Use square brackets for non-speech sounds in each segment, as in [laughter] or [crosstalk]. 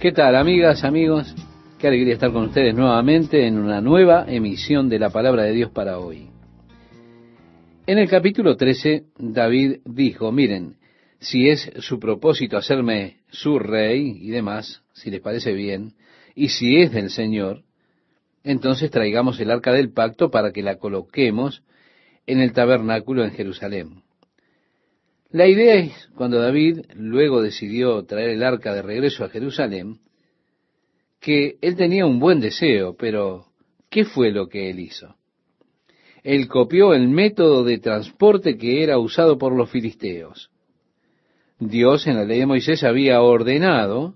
¿Qué tal, amigas, amigos? Qué alegría estar con ustedes nuevamente en una nueva emisión de la palabra de Dios para hoy. En el capítulo 13, David dijo, miren, si es su propósito hacerme su rey y demás, si les parece bien, y si es del Señor, entonces traigamos el arca del pacto para que la coloquemos en el tabernáculo en Jerusalén. La idea es, cuando David luego decidió traer el arca de regreso a Jerusalén, que él tenía un buen deseo, pero ¿qué fue lo que él hizo? Él copió el método de transporte que era usado por los filisteos. Dios en la ley de Moisés había ordenado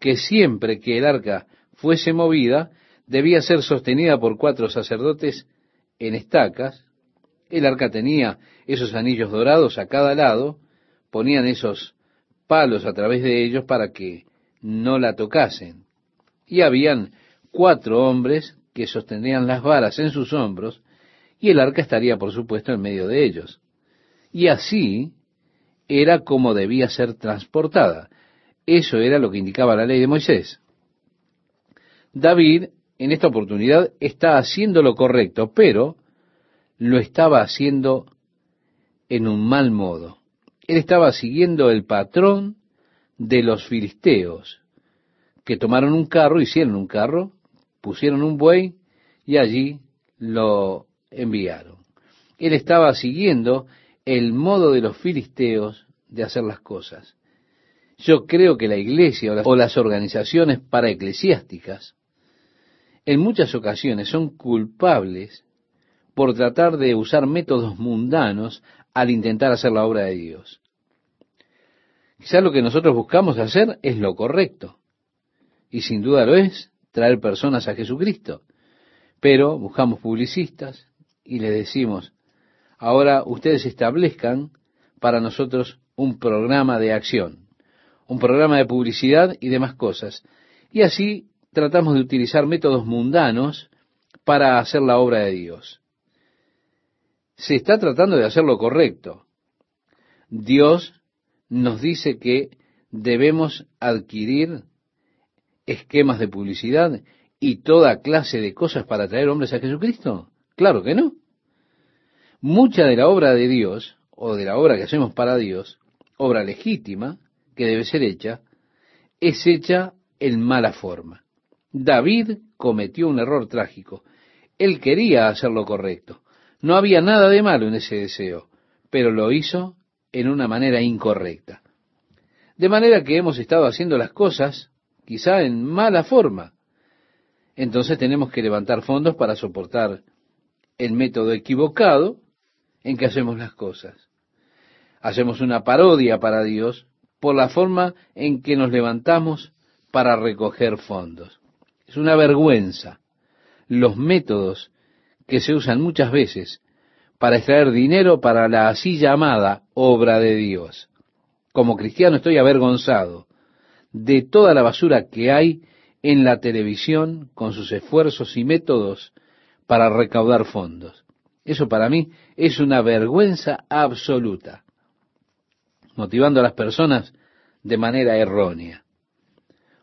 que siempre que el arca fuese movida, debía ser sostenida por cuatro sacerdotes en estacas. El arca tenía esos anillos dorados a cada lado, ponían esos palos a través de ellos para que no la tocasen. Y habían cuatro hombres que sostenían las varas en sus hombros, y el arca estaría, por supuesto, en medio de ellos. Y así era como debía ser transportada. Eso era lo que indicaba la ley de Moisés. David, en esta oportunidad, está haciendo lo correcto, pero lo estaba haciendo en un mal modo. Él estaba siguiendo el patrón de los filisteos, que tomaron un carro, hicieron un carro, pusieron un buey y allí lo enviaron. Él estaba siguiendo el modo de los filisteos de hacer las cosas. Yo creo que la iglesia o las, organizaciones paraeclesiásticas en muchas ocasiones son culpables por tratar de usar métodos mundanos al intentar hacer la obra de Dios. Quizás lo que nosotros buscamos hacer es lo correcto, y sin duda lo es, traer personas a Jesucristo. Pero buscamos publicistas y les decimos, ahora ustedes establezcan para nosotros un programa de acción, un programa de publicidad y demás cosas. Y así tratamos de utilizar métodos mundanos para hacer la obra de Dios se está tratando de hacer lo correcto. Dios nos dice que debemos adquirir esquemas de publicidad y toda clase de cosas para traer hombres a Jesucristo. Claro que no. Mucha de la obra de Dios, o de la obra que hacemos para Dios, obra legítima, que debe ser hecha, es hecha en mala forma. David cometió un error trágico. Él quería hacer lo correcto. No había nada de malo en ese deseo, pero lo hizo en una manera incorrecta. De manera que hemos estado haciendo las cosas quizá en mala forma. Entonces tenemos que levantar fondos para soportar el método equivocado en que hacemos las cosas. Hacemos una parodia para Dios por la forma en que nos levantamos para recoger fondos. Es una vergüenza los métodos que se usan muchas veces para extraer dinero para la así llamada obra de Dios. Como cristiano estoy avergonzado de toda la basura que hay en la televisión con sus esfuerzos y métodos para recaudar fondos. Eso para mí es una vergüenza absoluta, motivando a las personas de manera errónea.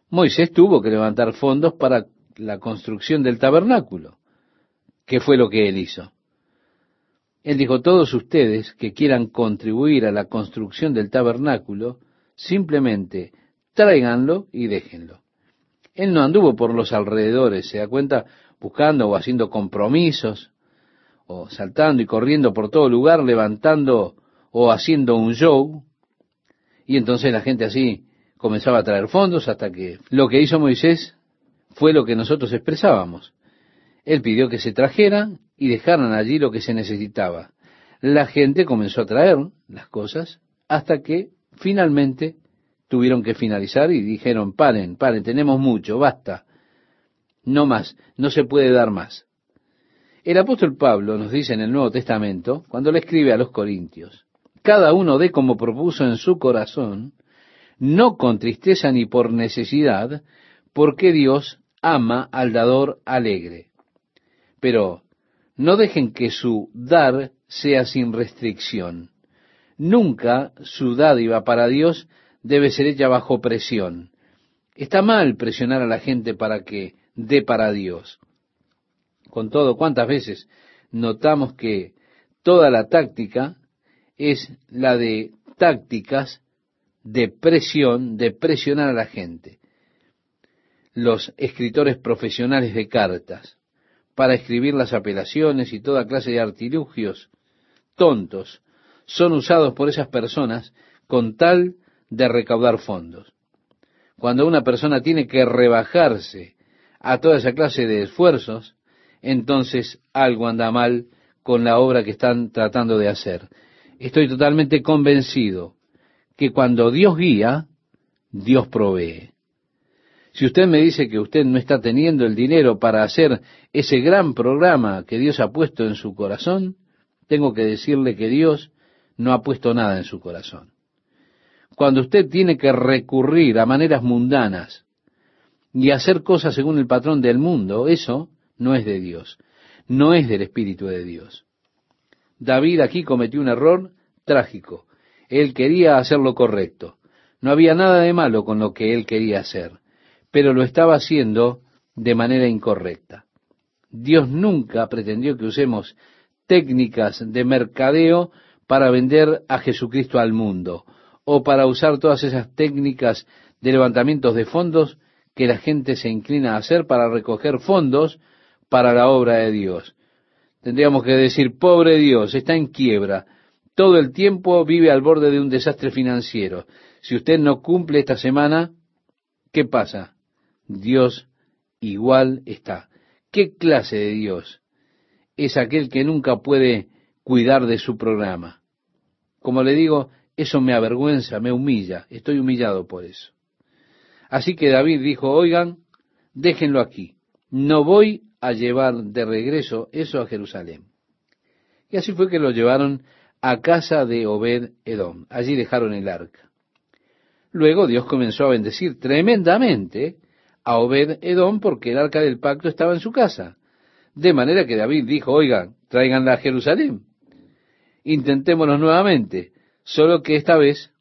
Moisés tuvo que levantar fondos para la construcción del tabernáculo. ¿Qué fue lo que él hizo? Él dijo, todos ustedes que quieran contribuir a la construcción del tabernáculo, simplemente tráiganlo y déjenlo. Él no anduvo por los alrededores, se da cuenta, buscando o haciendo compromisos, o saltando y corriendo por todo lugar, levantando o haciendo un show. Y entonces la gente así comenzaba a traer fondos hasta que lo que hizo Moisés fue lo que nosotros expresábamos. Él pidió que se trajeran y dejaran allí lo que se necesitaba. La gente comenzó a traer las cosas hasta que finalmente tuvieron que finalizar y dijeron, paren, paren, tenemos mucho, basta. No más, no se puede dar más. El apóstol Pablo nos dice en el Nuevo Testamento, cuando le escribe a los Corintios, cada uno dé como propuso en su corazón, no con tristeza ni por necesidad, porque Dios ama al dador alegre. Pero no dejen que su dar sea sin restricción. Nunca su dádiva para Dios debe ser hecha bajo presión. Está mal presionar a la gente para que dé para Dios. Con todo, ¿cuántas veces notamos que toda la táctica es la de tácticas de presión, de presionar a la gente? Los escritores profesionales de cartas, para escribir las apelaciones y toda clase de artilugios tontos, son usados por esas personas con tal de recaudar fondos. Cuando una persona tiene que rebajarse a toda esa clase de esfuerzos, entonces algo anda mal con la obra que están tratando de hacer. Estoy totalmente convencido que cuando Dios guía, Dios provee. Si usted me dice que usted no está teniendo el dinero para hacer ese gran programa que Dios ha puesto en su corazón, tengo que decirle que Dios no ha puesto nada en su corazón. Cuando usted tiene que recurrir a maneras mundanas y hacer cosas según el patrón del mundo, eso no es de Dios, no es del Espíritu de Dios. David aquí cometió un error trágico. Él quería hacer lo correcto. No había nada de malo con lo que él quería hacer, pero lo estaba haciendo de manera incorrecta. Dios nunca pretendió que usemos técnicas de mercadeo para vender a Jesucristo al mundo o para usar todas esas técnicas de levantamientos de fondos que la gente se inclina a hacer para recoger fondos para la obra de Dios. Tendríamos que decir, pobre Dios, está en quiebra, todo el tiempo vive al borde de un desastre financiero. Si usted no cumple esta semana, ¿qué pasa? Dios igual está. ¿Qué clase de Dios? Es aquel que nunca puede cuidar de su programa. Como le digo, eso me avergüenza, me humilla, estoy humillado por eso. Así que David dijo, oigan, déjenlo aquí, no voy a llevar de regreso eso a Jerusalén. Y así fue que lo llevaron a casa de Obed Edom. Allí dejaron el arca. Luego Dios comenzó a bendecir tremendamente a Obed Edom porque el arca del pacto estaba en su casa. De manera que David dijo, oigan, tráiganla a Jerusalén. Intentémonos nuevamente. Solo que esta vez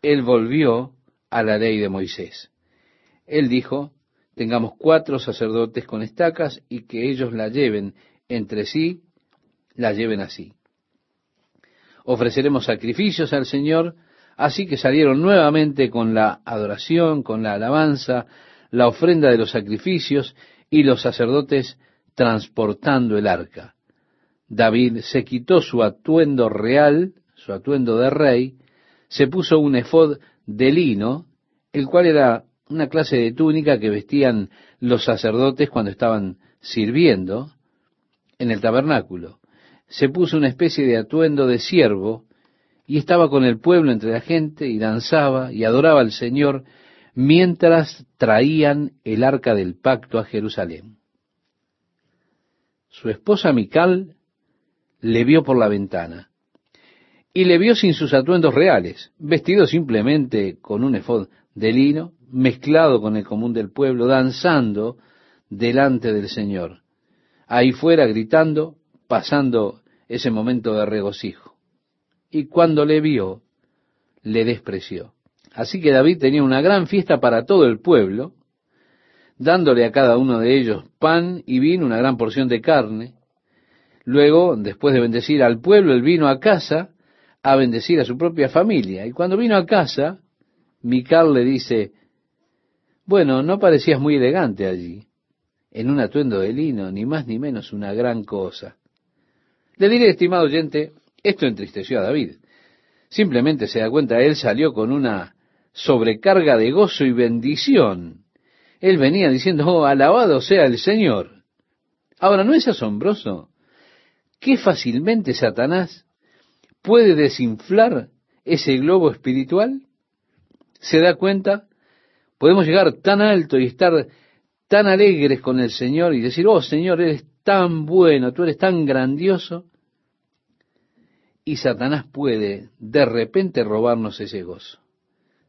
él volvió a la ley de Moisés. Él dijo, tengamos cuatro sacerdotes con estacas y que ellos la lleven entre sí, la lleven así. Ofreceremos sacrificios al Señor, así que salieron nuevamente con la adoración, con la alabanza, la ofrenda de los sacrificios y los sacerdotes transportando el arca. David se quitó su atuendo real su atuendo de rey, se puso un efod de lino, el cual era una clase de túnica que vestían los sacerdotes cuando estaban sirviendo en el tabernáculo. Se puso una especie de atuendo de siervo y estaba con el pueblo entre la gente y danzaba y adoraba al Señor mientras traían el arca del pacto a Jerusalén. Su esposa Mical le vio por la ventana y le vio sin sus atuendos reales, vestido simplemente con un efod de lino, mezclado con el común del pueblo, danzando delante del Señor, ahí fuera gritando, pasando ese momento de regocijo. Y cuando le vio, le despreció. Así que David tenía una gran fiesta para todo el pueblo, dándole a cada uno de ellos pan y vino, una gran porción de carne. Luego, después de bendecir al pueblo, él vino a casa a bendecir a su propia familia. Y cuando vino a casa, Mical le dice, bueno, no parecías muy elegante allí, en un atuendo de lino, ni más ni menos una gran cosa. Le diré, estimado oyente, esto entristeció a David. Simplemente se da cuenta, él salió con una sobrecarga de gozo y bendición. Él venía diciendo, oh, alabado sea el Señor. Ahora, ¿no es asombroso? Qué fácilmente Satanás puede desinflar ese globo espiritual? ¿Se da cuenta? Podemos llegar tan alto y estar tan alegres con el Señor y decir, oh Señor, eres tan bueno, tú eres tan grandioso. Y Satanás puede de repente robarnos ese gozo.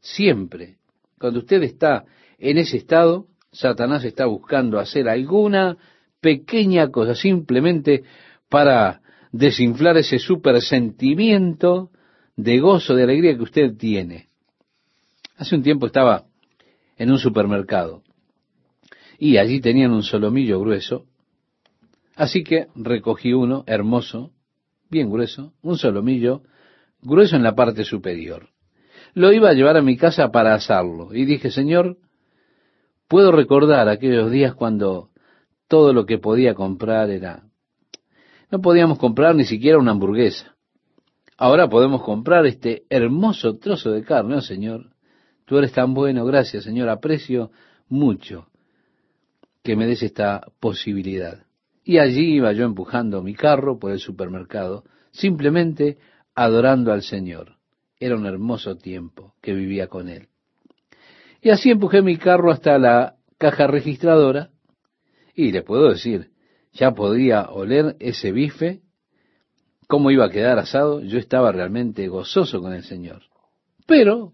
Siempre, cuando usted está en ese estado, Satanás está buscando hacer alguna pequeña cosa simplemente para desinflar ese super sentimiento de gozo, de alegría que usted tiene. Hace un tiempo estaba en un supermercado. Y allí tenían un solomillo grueso. Así que recogí uno, hermoso, bien grueso, un solomillo, grueso en la parte superior. Lo iba a llevar a mi casa para asarlo. Y dije, Señor, puedo recordar aquellos días cuando todo lo que podía comprar era... No podíamos comprar ni siquiera una hamburguesa. Ahora podemos comprar este hermoso trozo de carne, oh Señor. Tú eres tan bueno, gracias Señor, aprecio mucho que me des esta posibilidad. Y allí iba yo empujando mi carro por el supermercado, simplemente adorando al Señor. Era un hermoso tiempo que vivía con Él. Y así empujé mi carro hasta la caja registradora y le puedo decir, ya podía oler ese bife, cómo iba a quedar asado, yo estaba realmente gozoso con el Señor. Pero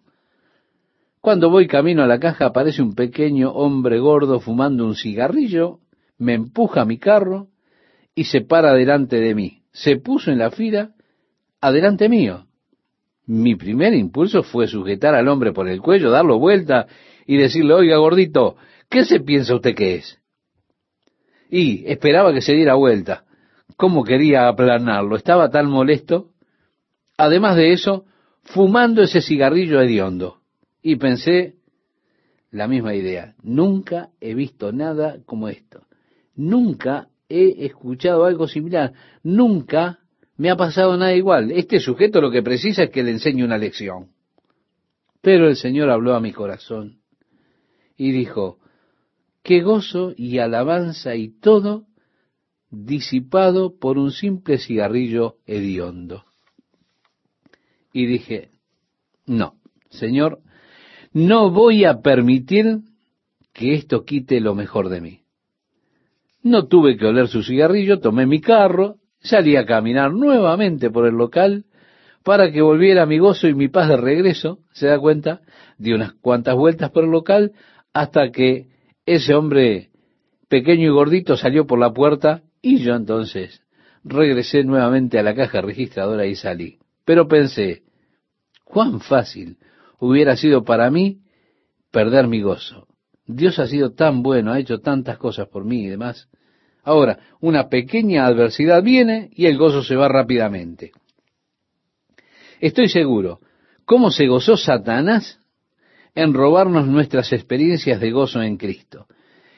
cuando voy camino a la caja aparece un pequeño hombre gordo fumando un cigarrillo, me empuja mi carro y se para delante de mí. Se puso en la fila adelante mío. Mi primer impulso fue sujetar al hombre por el cuello, darlo vuelta y decirle, oiga gordito, ¿qué se piensa usted que es? Y esperaba que se diera vuelta. ¿Cómo quería aplanarlo? Estaba tan molesto. Además de eso, fumando ese cigarrillo hediondo y pensé la misma idea. Nunca he visto nada como esto. Nunca he escuchado algo similar. Nunca me ha pasado nada igual. Este sujeto lo que precisa es que le enseñe una lección. Pero el Señor habló a mi corazón y dijo, qué gozo y alabanza y todo disipado por un simple cigarrillo hediondo. Y dije, no, Señor, no voy a permitir que esto quite lo mejor de mí. No tuve que oler su cigarrillo, tomé mi carro, salí a caminar nuevamente por el local para que volviera mi gozo y mi paz de regreso. ¿Se da cuenta? Di unas cuantas vueltas por el local hasta que ese hombre pequeño y gordito salió por la puerta y yo entonces regresé nuevamente a la caja registradora y salí. Pero pensé, cuán fácil hubiera sido para mí perder mi gozo. Dios ha sido tan bueno, ha hecho tantas cosas por mí y demás. Ahora, una pequeña adversidad viene y el gozo se va rápidamente. Estoy seguro, ¿cómo se gozó Satanás en robarnos nuestras experiencias de gozo en Cristo?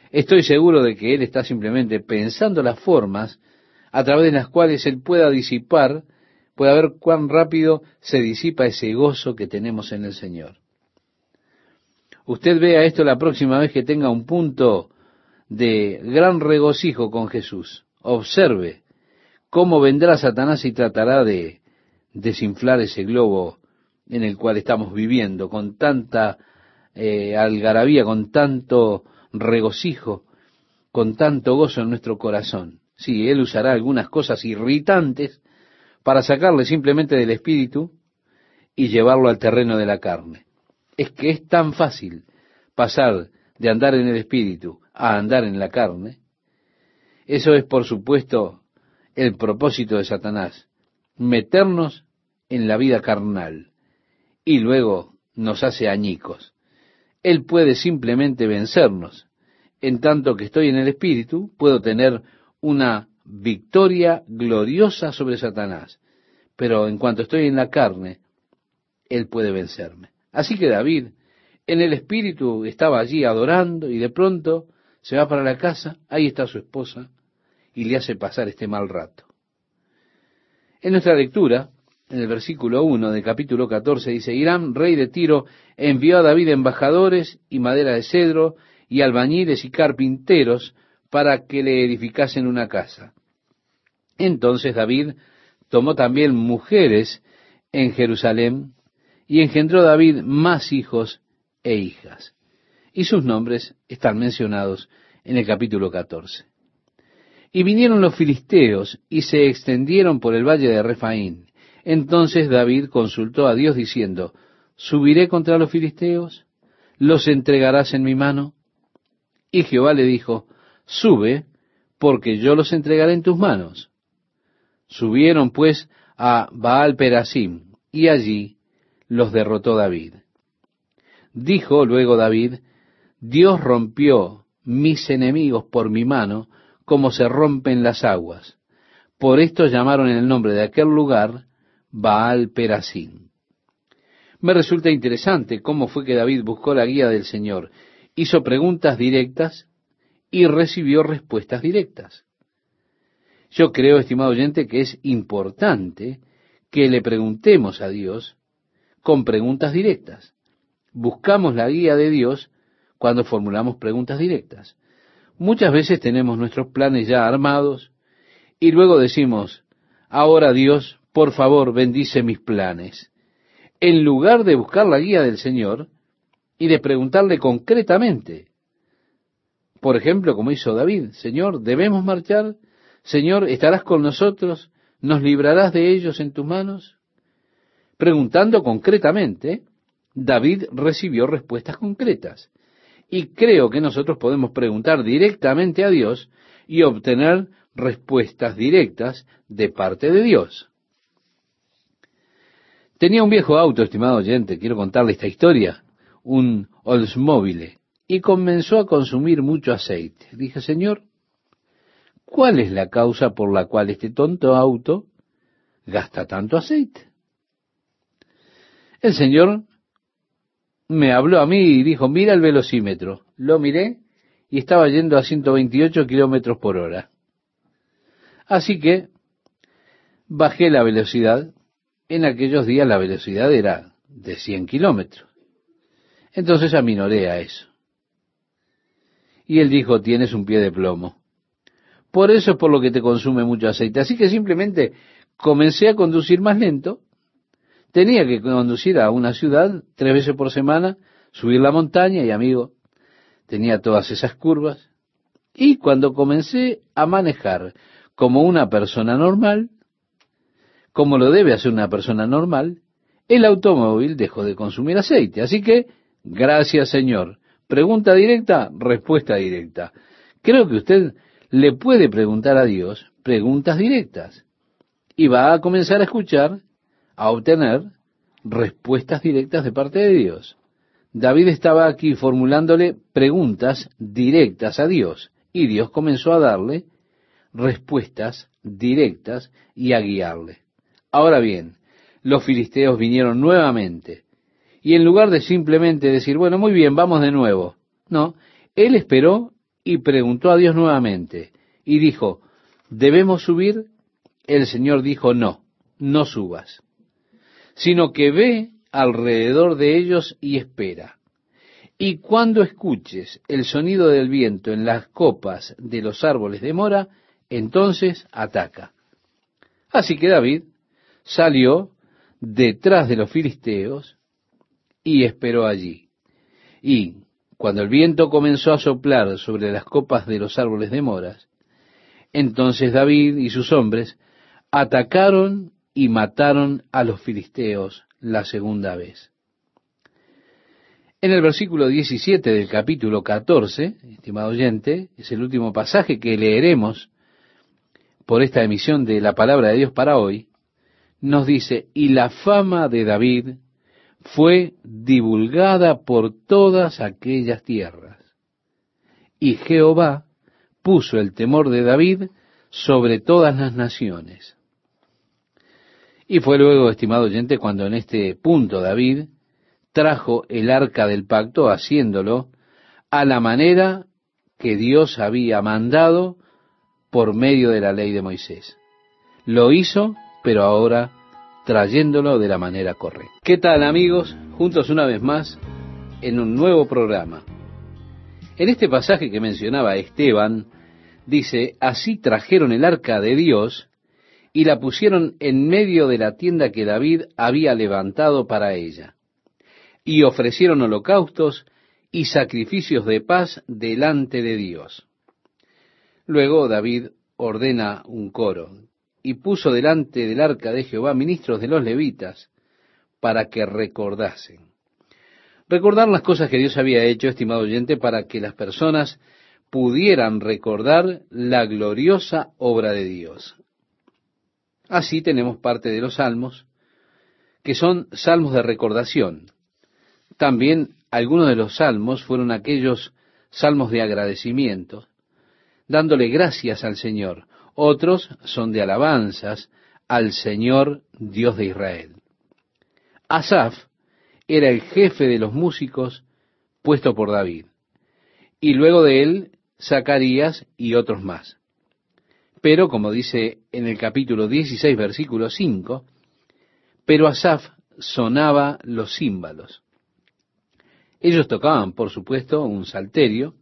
Estoy seguro de que Él está simplemente pensando las formas a través de las cuales Él pueda disipar pueda ver cuán rápido se disipa ese gozo que tenemos en el Señor. Usted vea esto la próxima vez que tenga un punto de gran regocijo con Jesús. Observe cómo vendrá Satanás y tratará de desinflar ese globo en el cual estamos viviendo con tanta eh, algarabía, con tanto regocijo, con tanto gozo en nuestro corazón. Sí, él usará algunas cosas irritantes para sacarle simplemente del espíritu y llevarlo al terreno de la carne. Es que es tan fácil pasar de andar en el espíritu a andar en la carne. Eso es, por supuesto, el propósito de Satanás, meternos en la vida carnal y luego nos hace añicos. Él puede simplemente vencernos. En tanto que estoy en el espíritu, puedo tener una victoria gloriosa sobre Satanás. Pero en cuanto estoy en la carne, él puede vencerme. Así que David, en el espíritu, estaba allí adorando y de pronto se va para la casa, ahí está su esposa y le hace pasar este mal rato. En nuestra lectura, en el versículo 1 del capítulo 14, dice, Irán, rey de Tiro, envió a David embajadores y madera de cedro y albañiles y carpinteros para que le edificasen una casa. Entonces David tomó también mujeres en Jerusalén y engendró David más hijos e hijas. Y sus nombres están mencionados en el capítulo 14. Y vinieron los filisteos y se extendieron por el valle de Refaín. Entonces David consultó a Dios diciendo, ¿subiré contra los filisteos? ¿Los entregarás en mi mano? Y Jehová le dijo, sube, porque yo los entregaré en tus manos. Subieron pues a Baal Perasim, y allí los derrotó David. Dijo luego David, Dios rompió mis enemigos por mi mano, como se rompen las aguas. Por esto llamaron el nombre de aquel lugar Baal Perasim. Me resulta interesante cómo fue que David buscó la guía del Señor, hizo preguntas directas y recibió respuestas directas. Yo creo, estimado oyente, que es importante que le preguntemos a Dios con preguntas directas. Buscamos la guía de Dios cuando formulamos preguntas directas. Muchas veces tenemos nuestros planes ya armados y luego decimos, ahora Dios, por favor, bendice mis planes. En lugar de buscar la guía del Señor y de preguntarle concretamente, por ejemplo, como hizo David, Señor, ¿debemos marchar? Señor, ¿estarás con nosotros? ¿Nos librarás de ellos en tus manos? Preguntando concretamente, David recibió respuestas concretas. Y creo que nosotros podemos preguntar directamente a Dios y obtener respuestas directas de parte de Dios. Tenía un viejo auto, estimado oyente, quiero contarle esta historia, un Oldsmobile, y comenzó a consumir mucho aceite. Dije, Señor, ¿cuál es la causa por la cual este tonto auto gasta tanto aceite? El Señor me habló a mí y dijo, mira el velocímetro. Lo miré y estaba yendo a 128 kilómetros por hora. Así que bajé la velocidad. En aquellos días la velocidad era de 100 kilómetros. Entonces aminoré a eso. Y él dijo, tienes un pie de plomo. Por eso es por lo que te consume mucho aceite. Así que simplemente comencé a conducir más lento Tenía que conducir a una ciudad tres veces por semana, subir la montaña y amigo, tenía todas esas curvas. Y cuando comencé a manejar como una persona normal, como lo debe hacer una persona normal, el automóvil dejó de consumir aceite. Así que, gracias Señor. Pregunta directa, respuesta directa. Creo que usted le puede preguntar a Dios preguntas directas y va a comenzar a escuchar a obtener respuestas directas de parte de Dios. David estaba aquí formulándole preguntas directas a Dios y Dios comenzó a darle respuestas directas y a guiarle. Ahora bien, los filisteos vinieron nuevamente y en lugar de simplemente decir, bueno, muy bien, vamos de nuevo, no, él esperó y preguntó a Dios nuevamente y dijo, ¿debemos subir? El Señor dijo, no, no subas sino que ve alrededor de ellos y espera. Y cuando escuches el sonido del viento en las copas de los árboles de mora, entonces ataca. Así que David salió detrás de los filisteos y esperó allí. Y cuando el viento comenzó a soplar sobre las copas de los árboles de moras, entonces David y sus hombres atacaron y mataron a los filisteos la segunda vez. En el versículo 17 del capítulo 14, estimado oyente, es el último pasaje que leeremos por esta emisión de la palabra de Dios para hoy, nos dice, y la fama de David fue divulgada por todas aquellas tierras. Y Jehová puso el temor de David sobre todas las naciones. Y fue luego, estimado oyente, cuando en este punto David trajo el arca del pacto, haciéndolo a la manera que Dios había mandado por medio de la ley de Moisés. Lo hizo, pero ahora trayéndolo de la manera correcta. ¿Qué tal amigos? Juntos una vez más en un nuevo programa. En este pasaje que mencionaba Esteban, dice, así trajeron el arca de Dios y la pusieron en medio de la tienda que David había levantado para ella. Y ofrecieron holocaustos y sacrificios de paz delante de Dios. Luego David ordena un coro y puso delante del arca de Jehová ministros de los levitas para que recordasen. Recordar las cosas que Dios había hecho, estimado oyente, para que las personas pudieran recordar la gloriosa obra de Dios. Así tenemos parte de los salmos, que son salmos de recordación. También algunos de los salmos fueron aquellos salmos de agradecimiento, dándole gracias al Señor. Otros son de alabanzas al Señor Dios de Israel. Asaf era el jefe de los músicos puesto por David. Y luego de él, Zacarías y otros más. Pero, como dice en el capítulo 16, versículo 5, pero Asaf sonaba los címbalos. Ellos tocaban, por supuesto, un salterio,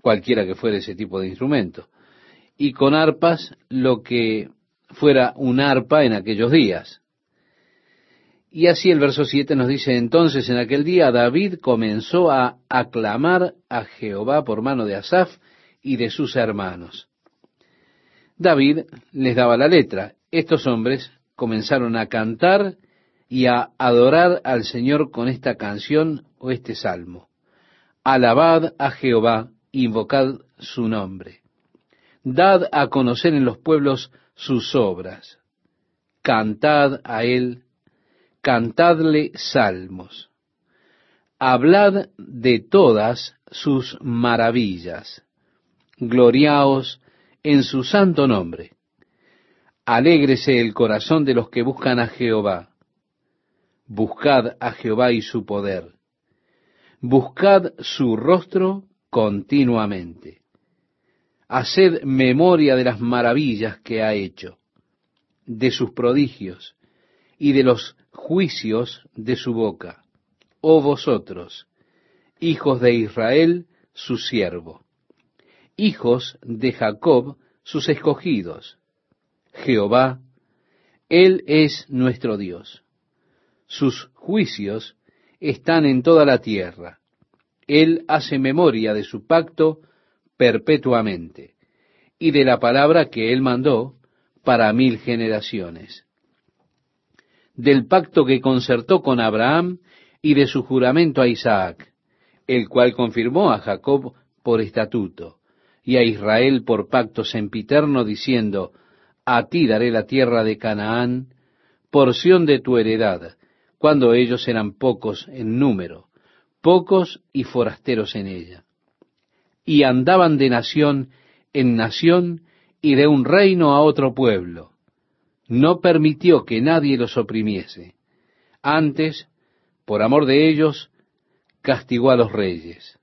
cualquiera que fuera ese tipo de instrumento, y con arpas lo que fuera un arpa en aquellos días. Y así el verso 7 nos dice, entonces en aquel día David comenzó a aclamar a Jehová por mano de Asaf y de sus hermanos. David les daba la letra. Estos hombres comenzaron a cantar y a adorar al Señor con esta canción o este salmo. Alabad a Jehová, invocad su nombre. Dad a conocer en los pueblos sus obras. Cantad a él cantadle salmos, hablad de todas sus maravillas, gloriaos en su santo nombre. Alégrese el corazón de los que buscan a Jehová. Buscad a Jehová y su poder. Buscad su rostro continuamente. Haced memoria de las maravillas que ha hecho, de sus prodigios y de los juicios de su boca, oh vosotros, hijos de Israel, su siervo, hijos de Jacob, sus escogidos. Jehová, Él es nuestro Dios. Sus juicios están en toda la tierra. Él hace memoria de su pacto perpetuamente y de la palabra que Él mandó para mil generaciones del pacto que concertó con Abraham y de su juramento a Isaac, el cual confirmó a Jacob por estatuto y a Israel por pacto sempiterno, diciendo, A ti daré la tierra de Canaán, porción de tu heredad, cuando ellos eran pocos en número, pocos y forasteros en ella. Y andaban de nación en nación y de un reino a otro pueblo no permitió que nadie los oprimiese. Antes, por amor de ellos, castigó a los reyes.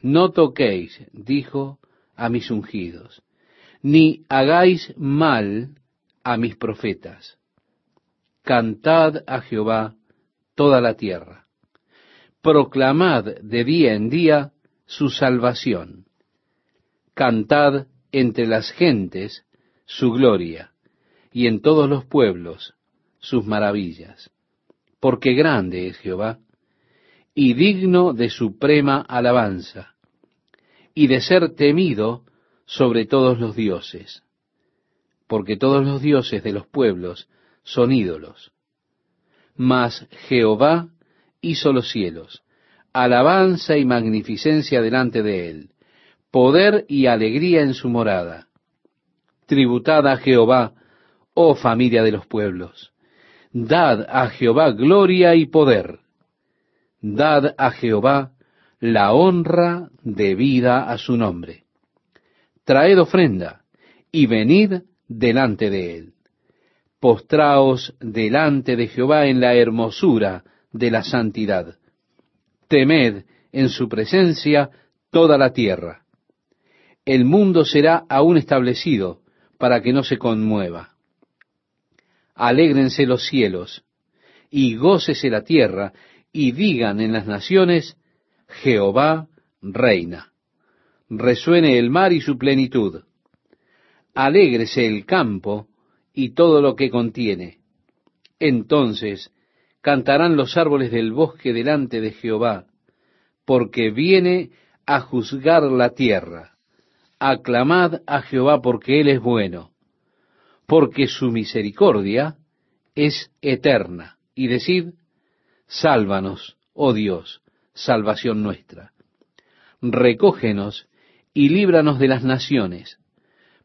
No toquéis, dijo, a mis ungidos, ni hagáis mal a mis profetas. Cantad a Jehová toda la tierra. Proclamad de día en día su salvación. Cantad entre las gentes su gloria y en todos los pueblos sus maravillas. Porque grande es Jehová, y digno de suprema alabanza, y de ser temido sobre todos los dioses, porque todos los dioses de los pueblos son ídolos. Mas Jehová hizo los cielos, alabanza y magnificencia delante de él, poder y alegría en su morada. Tributad a Jehová oh familia de los pueblos. Dad a Jehová gloria y poder. Dad a Jehová la honra debida a su nombre. Traed ofrenda y venid delante de él. Postraos delante de Jehová en la hermosura de la santidad. Temed en su presencia toda la tierra. El mundo será aún establecido para que no se conmueva alégrense los cielos, y gócese la tierra, y digan en las naciones, Jehová reina. Resuene el mar y su plenitud. Alégrese el campo y todo lo que contiene. Entonces cantarán los árboles del bosque delante de Jehová, porque viene a juzgar la tierra. Aclamad a Jehová porque Él es bueno porque su misericordia es eterna. Y decid, sálvanos, oh Dios, salvación nuestra. Recógenos y líbranos de las naciones,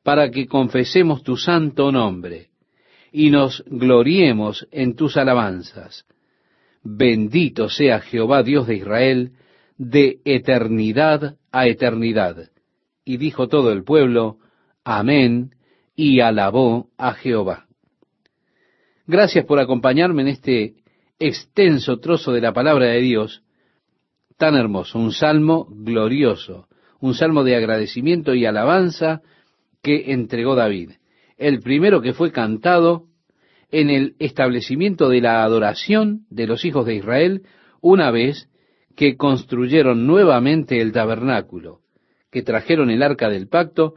para que confesemos tu santo nombre y nos gloriemos en tus alabanzas. bendito sea Jehová Dios de Israel, de eternidad a eternidad. Y dijo todo el pueblo, Amén, y alabó a Jehová. Gracias por acompañarme en este extenso trozo de la palabra de Dios, tan hermoso, un salmo glorioso, un salmo de agradecimiento y alabanza que entregó David, el primero que fue cantado en el establecimiento de la adoración de los hijos de Israel una vez que construyeron nuevamente el tabernáculo, que trajeron el arca del pacto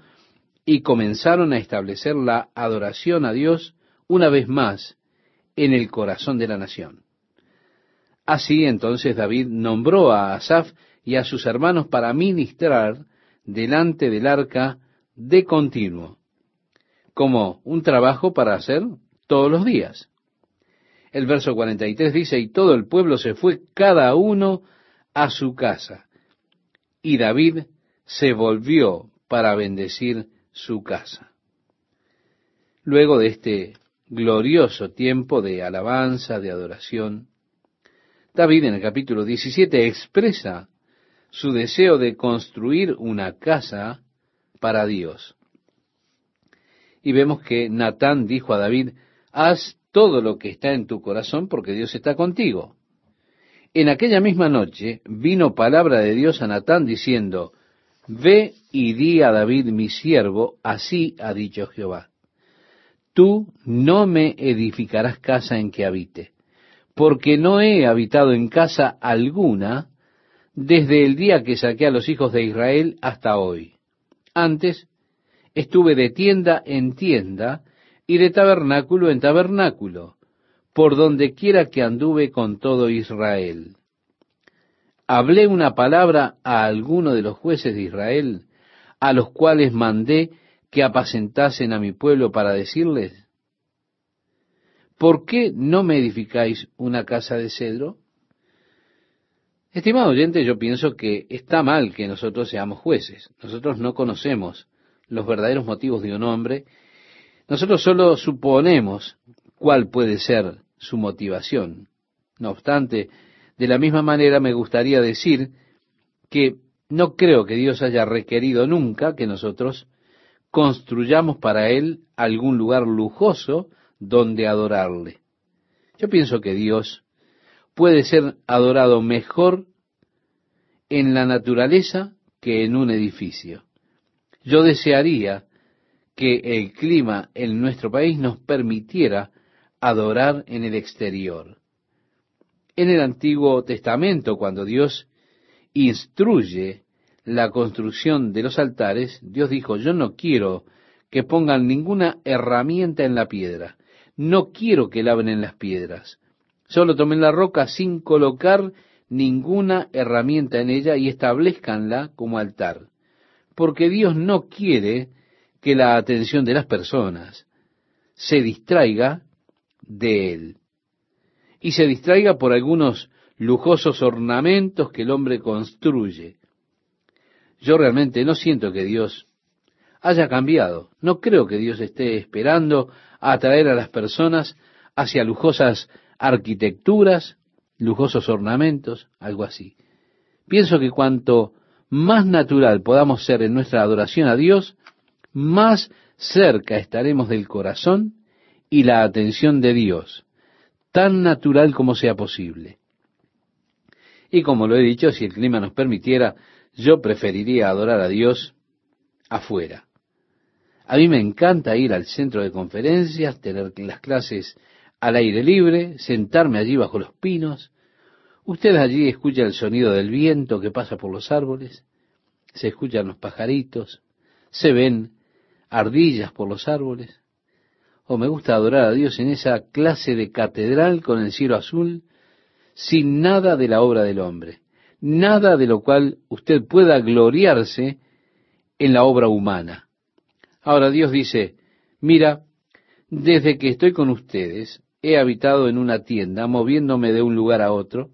y comenzaron a establecer la adoración a Dios una vez más en el corazón de la nación. Así entonces David nombró a Asaf y a sus hermanos para ministrar delante del arca de continuo, como un trabajo para hacer todos los días. El verso 43 dice, y todo el pueblo se fue cada uno a su casa, y David se volvió para bendecir su casa. Luego de este glorioso tiempo de alabanza, de adoración, David en el capítulo 17 expresa su deseo de construir una casa para Dios. Y vemos que Natán dijo a David, haz todo lo que está en tu corazón porque Dios está contigo. En aquella misma noche vino palabra de Dios a Natán diciendo, Ve y di a David mi siervo, así ha dicho Jehová. Tú no me edificarás casa en que habite porque no he habitado en casa alguna desde el día que saqué a los hijos de Israel hasta hoy. Antes estuve de tienda en tienda y de tabernáculo en tabernáculo, por donde quiera que anduve con todo Israel. Hablé una palabra a alguno de los jueces de Israel, a los cuales mandé que apacentasen a mi pueblo para decirles, ¿por qué no me edificáis una casa de cedro? Estimado oyente, yo pienso que está mal que nosotros seamos jueces. Nosotros no conocemos los verdaderos motivos de un hombre. Nosotros solo suponemos cuál puede ser su motivación. No obstante, de la misma manera me gustaría decir que no creo que Dios haya requerido nunca que nosotros construyamos para Él algún lugar lujoso donde adorarle. Yo pienso que Dios puede ser adorado mejor en la naturaleza que en un edificio. Yo desearía que el clima en nuestro país nos permitiera adorar en el exterior. En el Antiguo Testamento, cuando Dios instruye la construcción de los altares, Dios dijo, yo no quiero que pongan ninguna herramienta en la piedra, no quiero que laven en las piedras. Solo tomen la roca sin colocar ninguna herramienta en ella y establezcanla como altar. Porque Dios no quiere que la atención de las personas se distraiga de Él. Y se distraiga por algunos lujosos ornamentos que el hombre construye. Yo realmente no siento que Dios haya cambiado. No creo que Dios esté esperando atraer a las personas hacia lujosas arquitecturas, lujosos ornamentos, algo así. Pienso que cuanto más natural podamos ser en nuestra adoración a Dios, más cerca estaremos del corazón y la atención de Dios, tan natural como sea posible. Y como lo he dicho, si el clima nos permitiera, yo preferiría adorar a Dios afuera. A mí me encanta ir al centro de conferencias, tener las clases al aire libre, sentarme allí bajo los pinos. Usted allí escucha el sonido del viento que pasa por los árboles, se escuchan los pajaritos, se ven ardillas por los árboles. O me gusta adorar a Dios en esa clase de catedral con el cielo azul, sin nada de la obra del hombre, nada de lo cual usted pueda gloriarse en la obra humana. Ahora Dios dice, mira, desde que estoy con ustedes, he habitado en una tienda, moviéndome de un lugar a otro,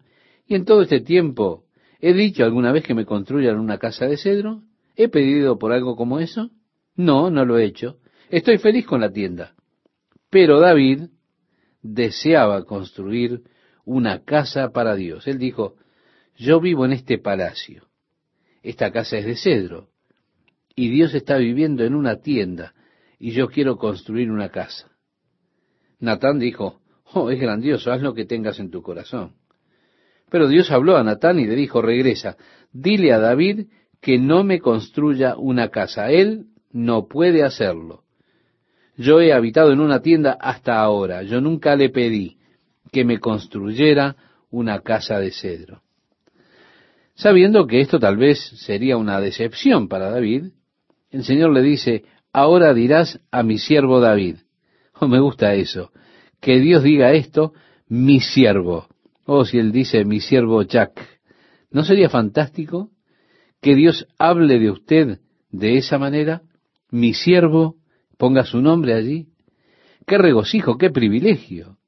y en todo este tiempo, ¿he dicho alguna vez que me construyan una casa de cedro? ¿He pedido por algo como eso? No, no lo he hecho. Estoy feliz con la tienda. Pero David deseaba construir una casa para Dios. Él dijo, yo vivo en este palacio. Esta casa es de cedro. Y Dios está viviendo en una tienda. Y yo quiero construir una casa. Natán dijo, oh, es grandioso, haz lo que tengas en tu corazón. Pero Dios habló a Natán y le dijo, regresa, dile a David que no me construya una casa. Él no puede hacerlo. Yo he habitado en una tienda hasta ahora. Yo nunca le pedí que me construyera una casa de cedro. Sabiendo que esto tal vez sería una decepción para David, el Señor le dice, ahora dirás a mi siervo David. [laughs] Oh, me gusta eso. Que Dios diga esto, mi siervo. Oh, si él dice mi siervo Jack. ¿No sería fantástico que Dios hable de usted de esa manera? Mi siervo, ponga su nombre allí. Qué regocijo, qué privilegio.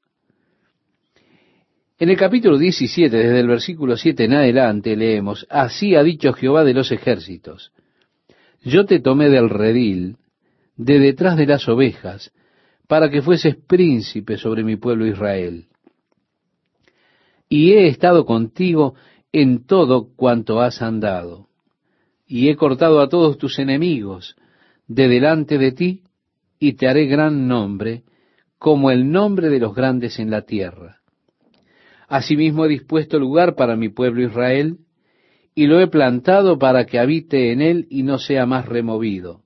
En el capítulo 17, desde el versículo 7 en adelante, leemos, Así ha dicho Jehová de los ejércitos, yo te tomé del redil, de detrás de las ovejas, para que fueses príncipe sobre mi pueblo Israel. Y he estado contigo en todo cuanto has andado, y he cortado a todos tus enemigos de delante de ti, y te haré gran nombre, como el nombre de los grandes en la tierra Asimismo he dispuesto lugar para mi pueblo Israel, y lo he plantado para que habite en él y no sea más removido.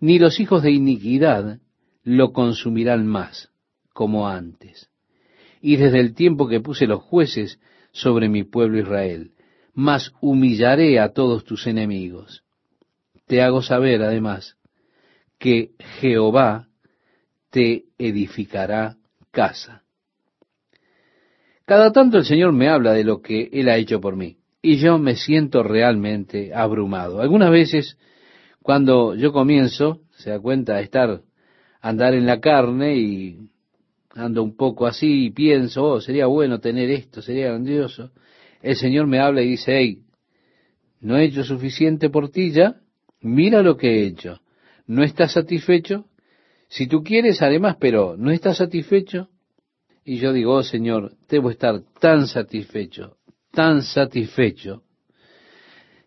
Ni los hijos de iniquidad lo consumirán más, como antes. Y desde el tiempo que puse los jueces sobre mi pueblo Israel, mas humillaré a todos tus enemigos. Te hago saber, además, que Jehová te edificará casa. Cada tanto el Señor me habla de lo que Él ha hecho por mí y yo me siento realmente abrumado. Algunas veces, cuando yo comienzo, se da cuenta de estar, andar en la carne y ando un poco así y pienso, oh, sería bueno tener esto, sería grandioso. El Señor me habla y dice, hey, no he hecho suficiente por ti ya, mira lo que he hecho. ¿No estás satisfecho? Si tú quieres, además, pero ¿no estás satisfecho? Y yo digo, oh Señor, debo estar tan satisfecho, tan satisfecho.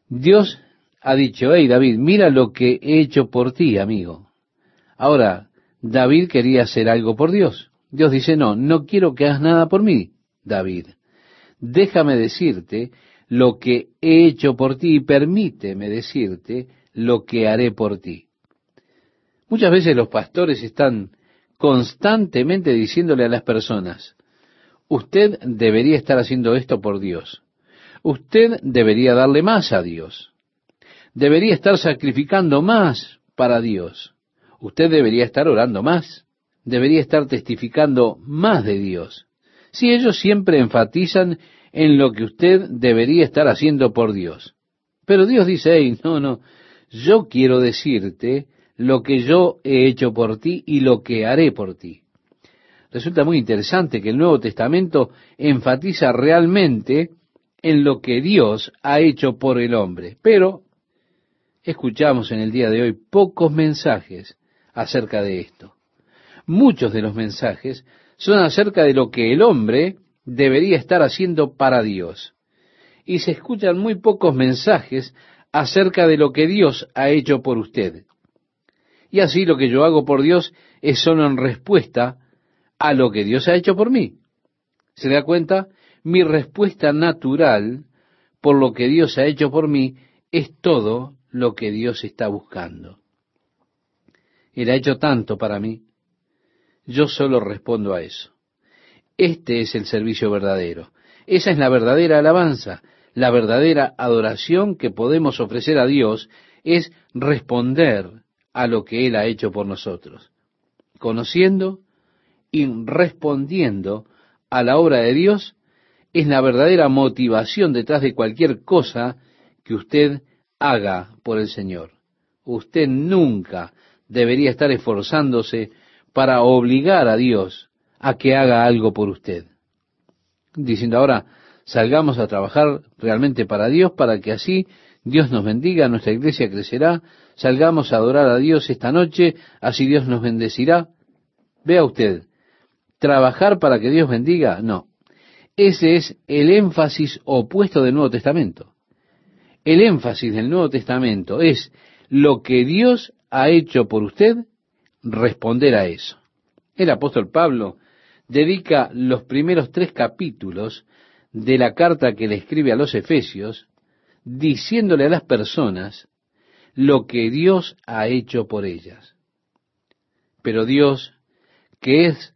Dios ha dicho, hey David, mira lo que he hecho por ti, amigo. Ahora, David quería hacer algo por Dios. Dios dice, no, no quiero que hagas nada por mí, David. Déjame decirte lo que he hecho por ti y permíteme decirte lo que haré por ti. Muchas veces los pastores están constantemente diciéndole a las personas, usted debería estar haciendo esto por Dios, usted debería darle más a Dios, debería estar sacrificando más para Dios, usted debería estar orando más, debería estar testificando más de Dios. Si ellos siempre enfatizan en lo que usted debería estar haciendo por Dios. Pero Dios dice, hey, no, no, yo quiero decirte lo que yo he hecho por ti y lo que haré por ti. Resulta muy interesante que el Nuevo Testamento enfatiza realmente en lo que Dios ha hecho por el hombre, pero escuchamos en el día de hoy pocos mensajes acerca de esto. Muchos de los mensajes son acerca de lo que el hombre debería estar haciendo para Dios. Y se escuchan muy pocos mensajes acerca de lo que Dios ha hecho por usted. Y así lo que yo hago por Dios es solo en respuesta a lo que Dios ha hecho por mí. ¿Se da cuenta? Mi respuesta natural por lo que Dios ha hecho por mí es todo lo que Dios está buscando. Él ha hecho tanto para mí. Yo solo respondo a eso. Este es el servicio verdadero. Esa es la verdadera alabanza. La verdadera adoración que podemos ofrecer a Dios es responder a lo que Él ha hecho por nosotros, conociendo y respondiendo a la obra de Dios es la verdadera motivación detrás de cualquier cosa que usted haga por el Señor. Usted nunca debería estar esforzándose para obligar a Dios a que haga algo por usted. Diciendo ahora, salgamos a trabajar realmente para Dios para que así Dios nos bendiga, nuestra iglesia crecerá, salgamos a adorar a Dios esta noche, así Dios nos bendecirá. Vea usted, trabajar para que Dios bendiga, no. Ese es el énfasis opuesto del Nuevo Testamento. El énfasis del Nuevo Testamento es lo que Dios ha hecho por usted, responder a eso. El apóstol Pablo dedica los primeros tres capítulos de la carta que le escribe a los Efesios, diciéndole a las personas lo que Dios ha hecho por ellas. Pero Dios, que es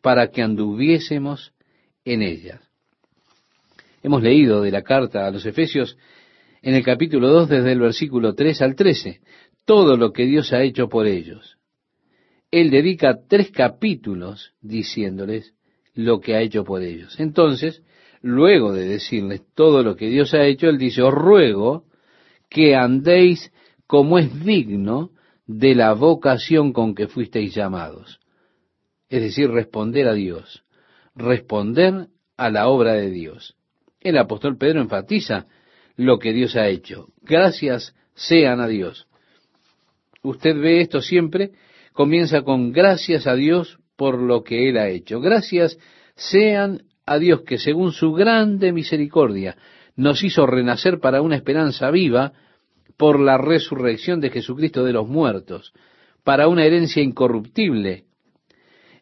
para que anduviésemos en ellas. Hemos leído de la carta a los Efesios en el capítulo 2 desde el versículo 3 al 13, todo lo que Dios ha hecho por ellos. Él dedica tres capítulos diciéndoles lo que ha hecho por ellos. Entonces, luego de decirles todo lo que Dios ha hecho, Él dice, os ruego que andéis como es digno de la vocación con que fuisteis llamados. Es decir, responder a Dios, responder a la obra de Dios. El apóstol Pedro enfatiza lo que Dios ha hecho. Gracias sean a Dios. Usted ve esto siempre, comienza con gracias a Dios por lo que Él ha hecho. Gracias sean a Dios que según su grande misericordia nos hizo renacer para una esperanza viva por la resurrección de Jesucristo de los muertos, para una herencia incorruptible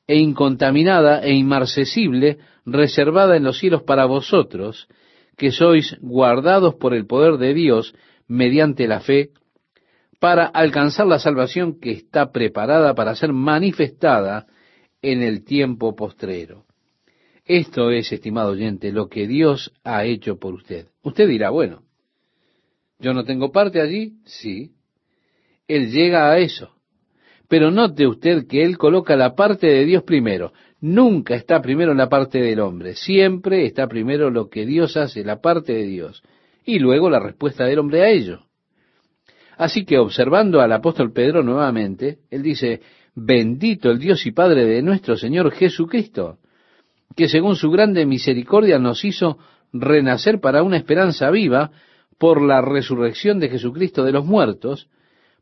e incontaminada e inmarcesible reservada en los cielos para vosotros, que sois guardados por el poder de Dios mediante la fe, para alcanzar la salvación que está preparada para ser manifestada en el tiempo postrero. Esto es, estimado oyente, lo que Dios ha hecho por usted. Usted dirá, bueno, ¿yo no tengo parte allí? Sí. Él llega a eso. Pero note usted que Él coloca la parte de Dios primero. Nunca está primero la parte del hombre, siempre está primero lo que Dios hace, la parte de Dios, y luego la respuesta del hombre a ello. Así que observando al apóstol Pedro nuevamente, él dice, bendito el Dios y Padre de nuestro Señor Jesucristo, que según su grande misericordia nos hizo renacer para una esperanza viva por la resurrección de Jesucristo de los muertos,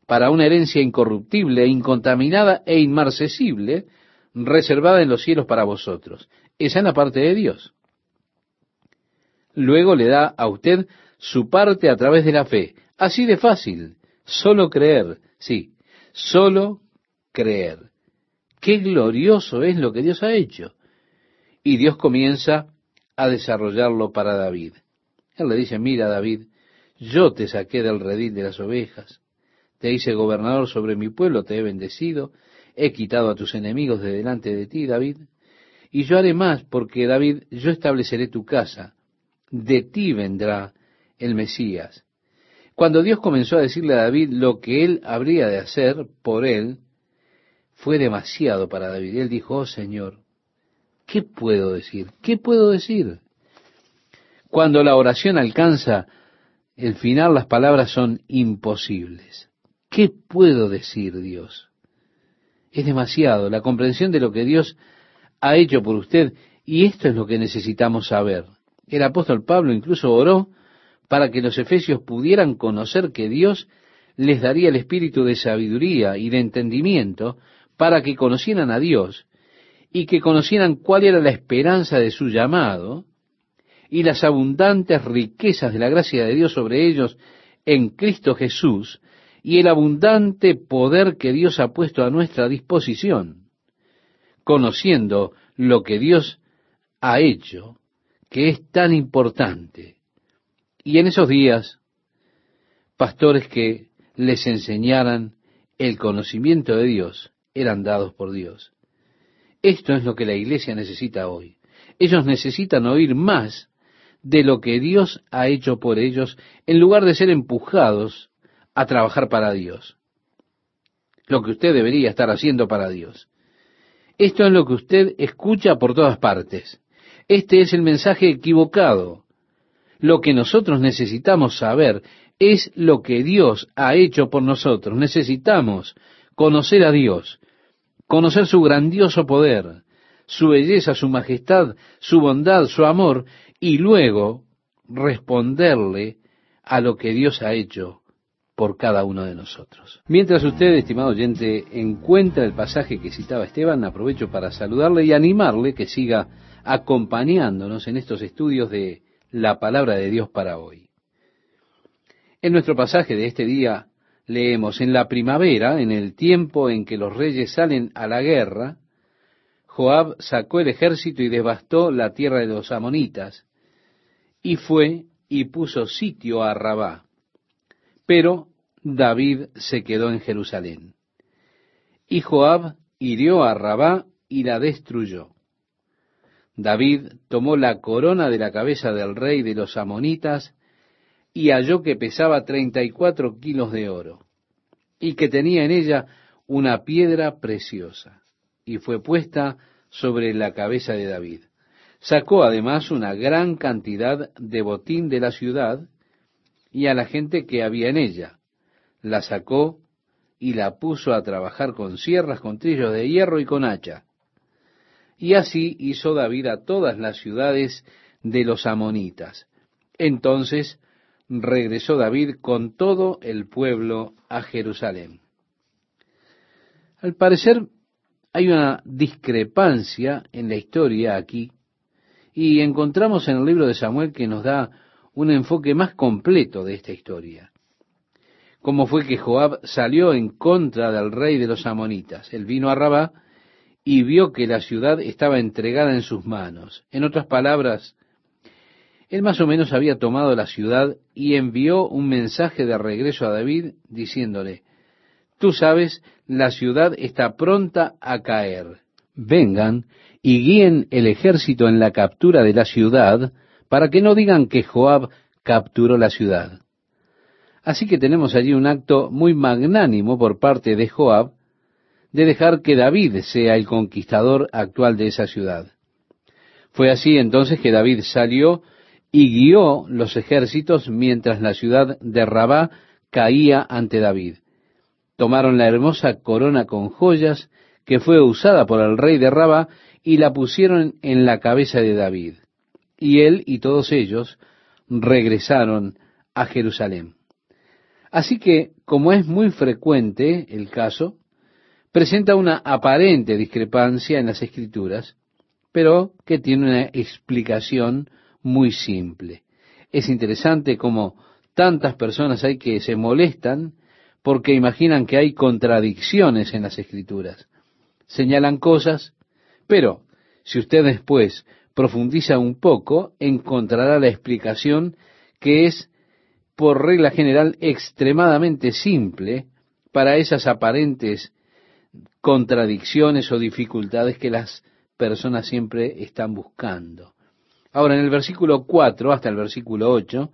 para una herencia incorruptible, incontaminada e inmarcesible, reservada en los cielos para vosotros. Esa es la parte de Dios. Luego le da a usted su parte a través de la fe. Así de fácil. Solo creer. Sí, solo creer. Qué glorioso es lo que Dios ha hecho. Y Dios comienza a desarrollarlo para David. Él le dice, mira David, yo te saqué del redil de las ovejas, te hice gobernador sobre mi pueblo, te he bendecido, he quitado a tus enemigos de delante de ti, David, y yo haré más, porque David, yo estableceré tu casa, de ti vendrá el Mesías. Cuando Dios comenzó a decirle a David lo que él habría de hacer por él, fue demasiado para David. Él dijo, oh Señor, ¿qué puedo decir? ¿Qué puedo decir? Cuando la oración alcanza el final, las palabras son imposibles. ¿Qué puedo decir, Dios? es demasiado, la comprensión de lo que Dios ha hecho por usted, y esto es lo que necesitamos saber. El apóstol Pablo incluso oró para que los efesios pudieran conocer que Dios les daría el espíritu de sabiduría y de entendimiento para que conocieran a Dios y que conocieran cuál era la esperanza de su llamado y las abundantes riquezas de la gracia de Dios sobre ellos en Cristo Jesús, y el abundante poder que Dios ha puesto a nuestra disposición, conociendo lo que Dios ha hecho, que es tan importante. Y en esos días, pastores que les enseñaran el conocimiento de Dios eran dados por Dios. Esto es lo que la iglesia necesita hoy. Ellos necesitan oír más de lo que Dios ha hecho por ellos en lugar de ser empujados a trabajar para Dios. Lo que usted debería estar haciendo para Dios. Esto es lo que usted escucha por todas partes. Este es el mensaje equivocado. Lo que nosotros necesitamos saber es lo que Dios ha hecho por nosotros. Necesitamos conocer a Dios, conocer su grandioso poder, su belleza, su majestad, su bondad, su amor, y luego responderle a lo que Dios ha hecho por cada uno de nosotros. Mientras usted, estimado oyente, encuentra el pasaje que citaba Esteban, aprovecho para saludarle y animarle que siga acompañándonos en estos estudios de la palabra de Dios para hoy. En nuestro pasaje de este día leemos, en la primavera, en el tiempo en que los reyes salen a la guerra, Joab sacó el ejército y devastó la tierra de los amonitas, y fue y puso sitio a Rabá. Pero David se quedó en Jerusalén. Y Joab hirió a Rabá y la destruyó. David tomó la corona de la cabeza del rey de los amonitas y halló que pesaba treinta y cuatro kilos de oro, y que tenía en ella una piedra preciosa, y fue puesta sobre la cabeza de David. Sacó además una gran cantidad de botín de la ciudad y a la gente que había en ella. La sacó y la puso a trabajar con sierras, con trillos de hierro y con hacha. Y así hizo David a todas las ciudades de los amonitas. Entonces regresó David con todo el pueblo a Jerusalén. Al parecer hay una discrepancia en la historia aquí y encontramos en el libro de Samuel que nos da un enfoque más completo de esta historia. Cómo fue que Joab salió en contra del rey de los amonitas. Él vino a Rabá y vio que la ciudad estaba entregada en sus manos. En otras palabras, él más o menos había tomado la ciudad y envió un mensaje de regreso a David diciéndole, Tú sabes, la ciudad está pronta a caer. Vengan y guíen el ejército en la captura de la ciudad, para que no digan que Joab capturó la ciudad. Así que tenemos allí un acto muy magnánimo por parte de Joab de dejar que David sea el conquistador actual de esa ciudad. Fue así entonces que David salió y guió los ejércitos mientras la ciudad de Rabá caía ante David. Tomaron la hermosa corona con joyas que fue usada por el rey de Rabá y la pusieron en la cabeza de David. Y él y todos ellos regresaron a Jerusalén. Así que, como es muy frecuente el caso, presenta una aparente discrepancia en las escrituras, pero que tiene una explicación muy simple. Es interesante cómo tantas personas hay que se molestan porque imaginan que hay contradicciones en las escrituras. Señalan cosas, pero si usted después profundiza un poco, encontrará la explicación que es, por regla general, extremadamente simple para esas aparentes contradicciones o dificultades que las personas siempre están buscando. Ahora, en el versículo 4 hasta el versículo 8,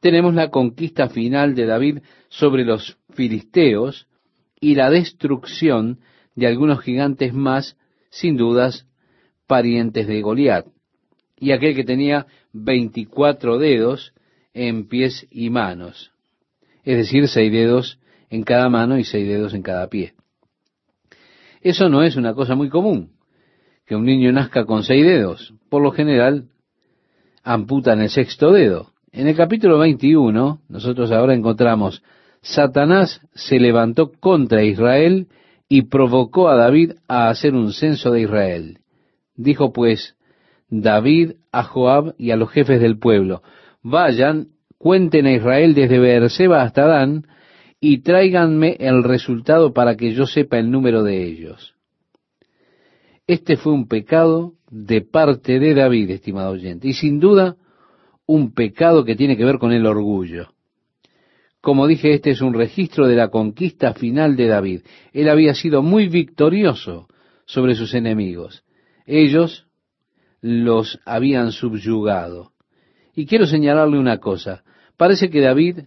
tenemos la conquista final de David sobre los filisteos y la destrucción de algunos gigantes más, sin dudas, parientes de Goliat, y aquel que tenía veinticuatro dedos en pies y manos, es decir, seis dedos en cada mano y seis dedos en cada pie. Eso no es una cosa muy común, que un niño nazca con seis dedos. Por lo general, amputan el sexto dedo. En el capítulo 21, nosotros ahora encontramos, Satanás se levantó contra Israel y provocó a David a hacer un censo de Israel. Dijo pues David a Joab y a los jefes del pueblo, vayan, cuenten a Israel desde Beerseba hasta Dan, y tráiganme el resultado para que yo sepa el número de ellos. Este fue un pecado de parte de David, estimado oyente, y sin duda un pecado que tiene que ver con el orgullo. Como dije, este es un registro de la conquista final de David. Él había sido muy victorioso sobre sus enemigos. Ellos los habían subyugado. Y quiero señalarle una cosa. Parece que David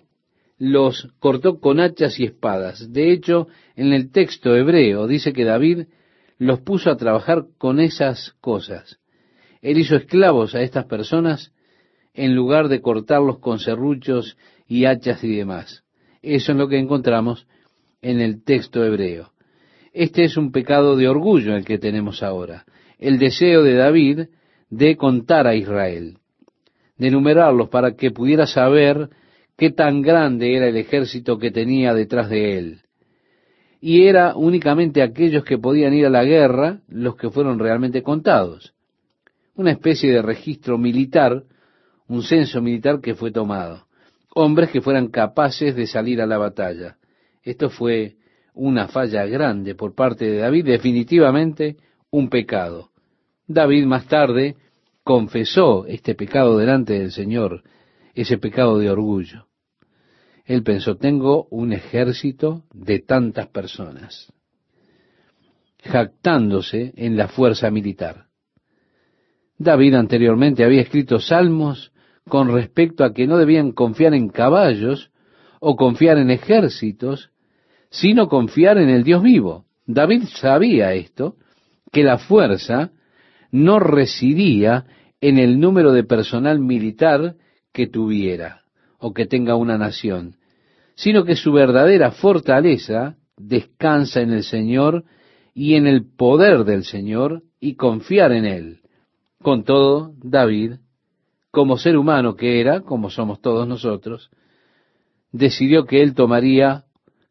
los cortó con hachas y espadas. De hecho, en el texto hebreo dice que David los puso a trabajar con esas cosas. Él hizo esclavos a estas personas en lugar de cortarlos con serruchos y hachas y demás. Eso es lo que encontramos en el texto hebreo. Este es un pecado de orgullo el que tenemos ahora. El deseo de David de contar a Israel, de enumerarlos para que pudiera saber qué tan grande era el ejército que tenía detrás de él. Y era únicamente aquellos que podían ir a la guerra los que fueron realmente contados. Una especie de registro militar, un censo militar que fue tomado hombres que fueran capaces de salir a la batalla. Esto fue una falla grande por parte de David, definitivamente un pecado. David más tarde confesó este pecado delante del Señor, ese pecado de orgullo. Él pensó, tengo un ejército de tantas personas, jactándose en la fuerza militar. David anteriormente había escrito salmos con respecto a que no debían confiar en caballos o confiar en ejércitos, sino confiar en el Dios vivo. David sabía esto, que la fuerza no residía en el número de personal militar que tuviera o que tenga una nación, sino que su verdadera fortaleza descansa en el Señor y en el poder del Señor y confiar en Él. Con todo, David como ser humano que era, como somos todos nosotros, decidió que él tomaría,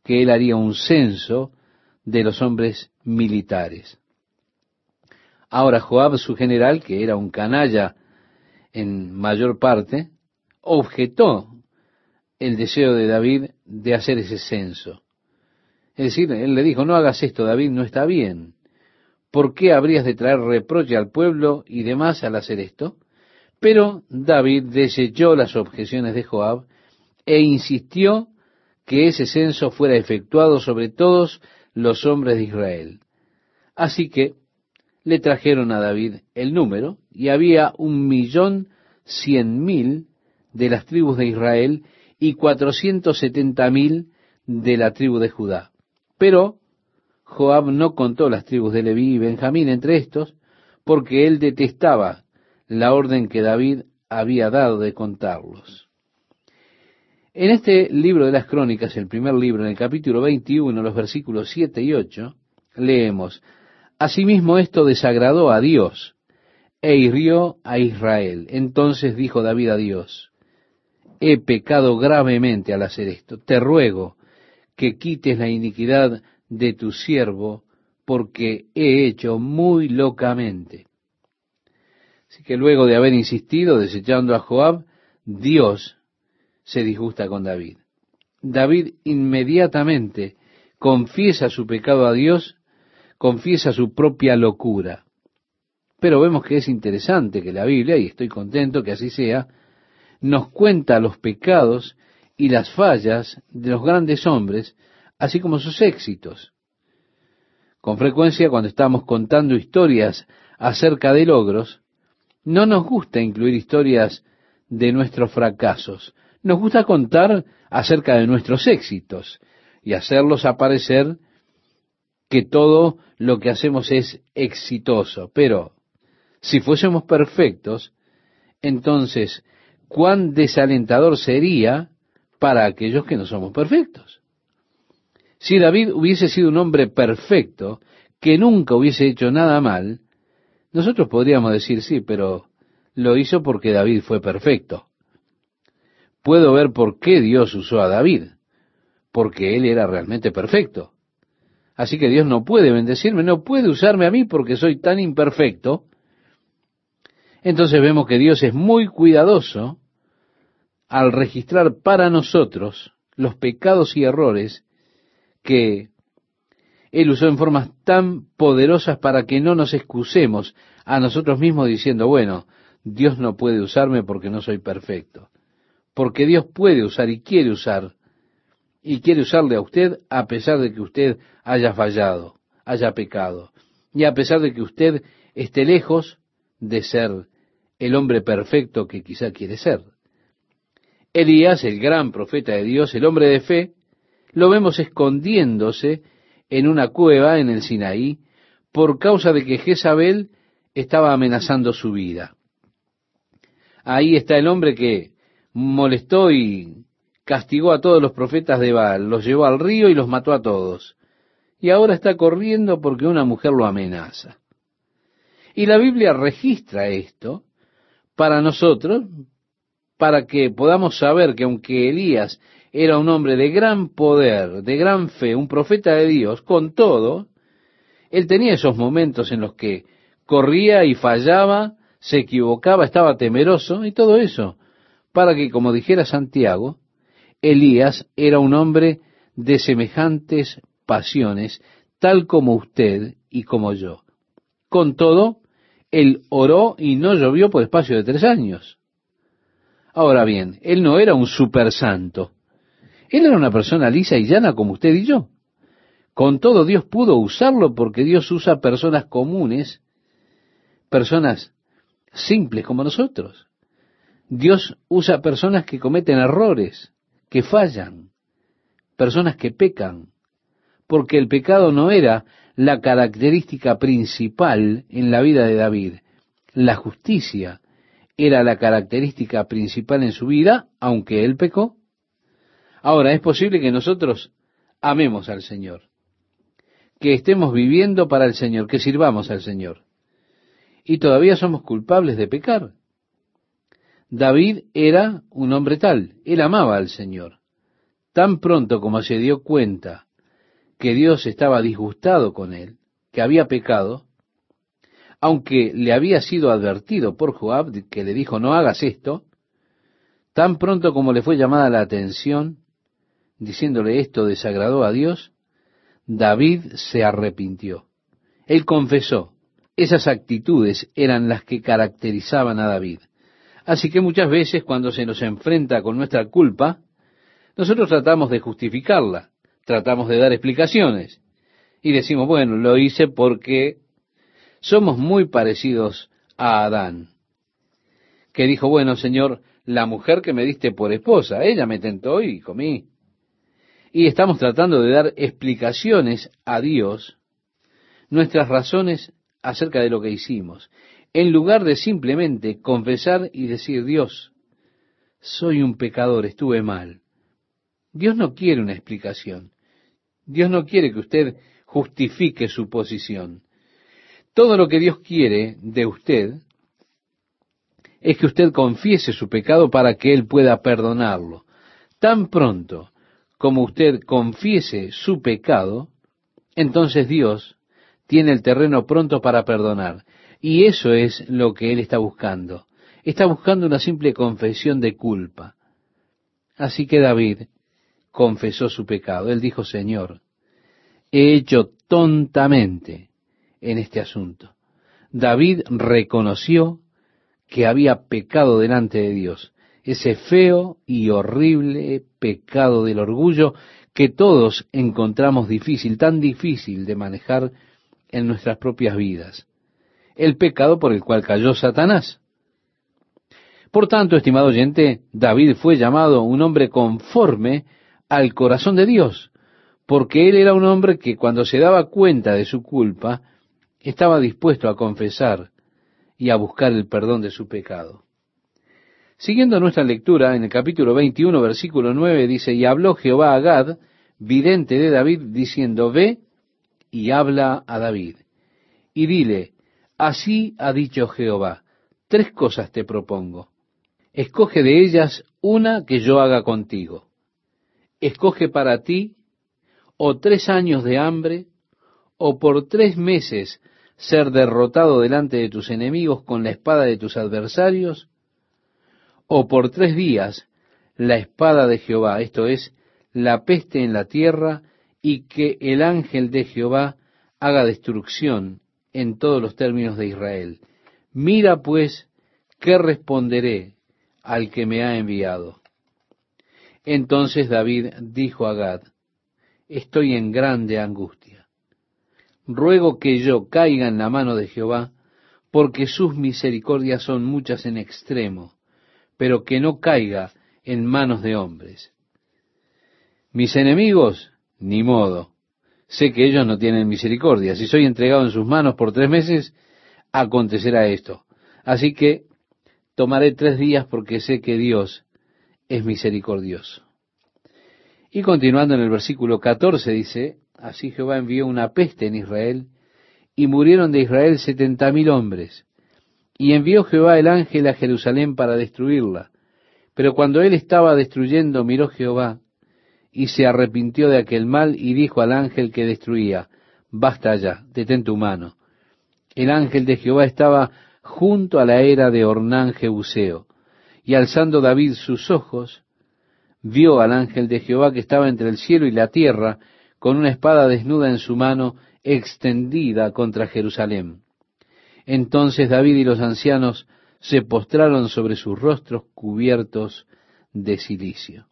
que él haría un censo de los hombres militares. Ahora Joab, su general, que era un canalla en mayor parte, objetó el deseo de David de hacer ese censo. Es decir, él le dijo, no hagas esto, David, no está bien. ¿Por qué habrías de traer reproche al pueblo y demás al hacer esto? Pero David desechó las objeciones de Joab e insistió que ese censo fuera efectuado sobre todos los hombres de Israel. Así que le trajeron a David el número y había un millón cien mil de las tribus de Israel y cuatrocientos setenta mil de la tribu de Judá. Pero Joab no contó las tribus de Leví y Benjamín entre estos, porque él detestaba la orden que David había dado de contarlos. En este libro de las crónicas, el primer libro, en el capítulo 21, los versículos 7 y 8, leemos, Asimismo esto desagradó a Dios e hirió a Israel. Entonces dijo David a Dios, He pecado gravemente al hacer esto. Te ruego que quites la iniquidad de tu siervo, porque he hecho muy locamente. Así que luego de haber insistido, desechando a Joab, Dios se disgusta con David. David inmediatamente confiesa su pecado a Dios, confiesa su propia locura. Pero vemos que es interesante que la Biblia, y estoy contento que así sea, nos cuenta los pecados y las fallas de los grandes hombres, así como sus éxitos. Con frecuencia cuando estamos contando historias acerca de logros, no nos gusta incluir historias de nuestros fracasos. Nos gusta contar acerca de nuestros éxitos y hacerlos aparecer que todo lo que hacemos es exitoso. Pero si fuésemos perfectos, entonces, cuán desalentador sería para aquellos que no somos perfectos. Si David hubiese sido un hombre perfecto, que nunca hubiese hecho nada mal, nosotros podríamos decir sí, pero lo hizo porque David fue perfecto. Puedo ver por qué Dios usó a David, porque él era realmente perfecto. Así que Dios no puede bendecirme, no puede usarme a mí porque soy tan imperfecto. Entonces vemos que Dios es muy cuidadoso al registrar para nosotros los pecados y errores que él usó en formas tan poderosas para que no nos excusemos a nosotros mismos diciendo, bueno, Dios no puede usarme porque no soy perfecto. Porque Dios puede usar y quiere usar, y quiere usarle a usted a pesar de que usted haya fallado, haya pecado, y a pesar de que usted esté lejos de ser el hombre perfecto que quizá quiere ser. Elías, el gran profeta de Dios, el hombre de fe, lo vemos escondiéndose en una cueva en el Sinaí por causa de que Jezabel estaba amenazando su vida. Ahí está el hombre que molestó y castigó a todos los profetas de Baal, los llevó al río y los mató a todos. Y ahora está corriendo porque una mujer lo amenaza. Y la Biblia registra esto para nosotros, para que podamos saber que aunque Elías era un hombre de gran poder, de gran fe, un profeta de Dios, con todo, él tenía esos momentos en los que corría y fallaba, se equivocaba, estaba temeroso y todo eso, para que, como dijera Santiago, Elías era un hombre de semejantes pasiones, tal como usted y como yo. Con todo, él oró y no llovió por espacio de tres años. Ahora bien, él no era un super santo. Él era una persona lisa y llana como usted y yo. Con todo Dios pudo usarlo porque Dios usa personas comunes, personas simples como nosotros. Dios usa personas que cometen errores, que fallan, personas que pecan, porque el pecado no era la característica principal en la vida de David. La justicia era la característica principal en su vida, aunque él pecó. Ahora, es posible que nosotros amemos al Señor, que estemos viviendo para el Señor, que sirvamos al Señor, y todavía somos culpables de pecar. David era un hombre tal, él amaba al Señor. Tan pronto como se dio cuenta que Dios estaba disgustado con él, que había pecado, aunque le había sido advertido por Joab, que le dijo no hagas esto, tan pronto como le fue llamada la atención, diciéndole esto desagradó a Dios, David se arrepintió. Él confesó. Esas actitudes eran las que caracterizaban a David. Así que muchas veces cuando se nos enfrenta con nuestra culpa, nosotros tratamos de justificarla tratamos de dar explicaciones. Y decimos, bueno, lo hice porque somos muy parecidos a Adán, que dijo, bueno, Señor, la mujer que me diste por esposa, ella me tentó y comí. Y estamos tratando de dar explicaciones a Dios, nuestras razones acerca de lo que hicimos, en lugar de simplemente confesar y decir, Dios, soy un pecador, estuve mal. Dios no quiere una explicación. Dios no quiere que usted justifique su posición. Todo lo que Dios quiere de usted es que usted confiese su pecado para que Él pueda perdonarlo. Tan pronto como usted confiese su pecado, entonces Dios tiene el terreno pronto para perdonar. Y eso es lo que Él está buscando. Está buscando una simple confesión de culpa. Así que David confesó su pecado. Él dijo, Señor, he hecho tontamente en este asunto. David reconoció que había pecado delante de Dios, ese feo y horrible pecado del orgullo que todos encontramos difícil, tan difícil de manejar en nuestras propias vidas. El pecado por el cual cayó Satanás. Por tanto, estimado oyente, David fue llamado un hombre conforme al corazón de Dios, porque él era un hombre que cuando se daba cuenta de su culpa, estaba dispuesto a confesar y a buscar el perdón de su pecado. Siguiendo nuestra lectura, en el capítulo 21, versículo 9, dice, y habló Jehová a Gad, vidente de David, diciendo, ve y habla a David. Y dile, así ha dicho Jehová, tres cosas te propongo. Escoge de ellas una que yo haga contigo escoge para ti o tres años de hambre, o por tres meses ser derrotado delante de tus enemigos con la espada de tus adversarios, o por tres días la espada de Jehová, esto es, la peste en la tierra, y que el ángel de Jehová haga destrucción en todos los términos de Israel. Mira pues ¿qué responderé al que me ha enviado? Entonces David dijo a Gad, estoy en grande angustia. Ruego que yo caiga en la mano de Jehová, porque sus misericordias son muchas en extremo, pero que no caiga en manos de hombres. Mis enemigos, ni modo. Sé que ellos no tienen misericordia. Si soy entregado en sus manos por tres meses, acontecerá esto. Así que tomaré tres días porque sé que Dios es misericordioso. Y continuando en el versículo 14 dice, así Jehová envió una peste en Israel, y murieron de Israel setenta mil hombres. Y envió Jehová el ángel a Jerusalén para destruirla. Pero cuando él estaba destruyendo, miró Jehová, y se arrepintió de aquel mal, y dijo al ángel que destruía, basta ya, detén tu mano. El ángel de Jehová estaba junto a la era de Ornán Jebuseo, y alzando David sus ojos, vio al ángel de Jehová que estaba entre el cielo y la tierra, con una espada desnuda en su mano, extendida contra Jerusalén. Entonces David y los ancianos se postraron sobre sus rostros cubiertos de silicio.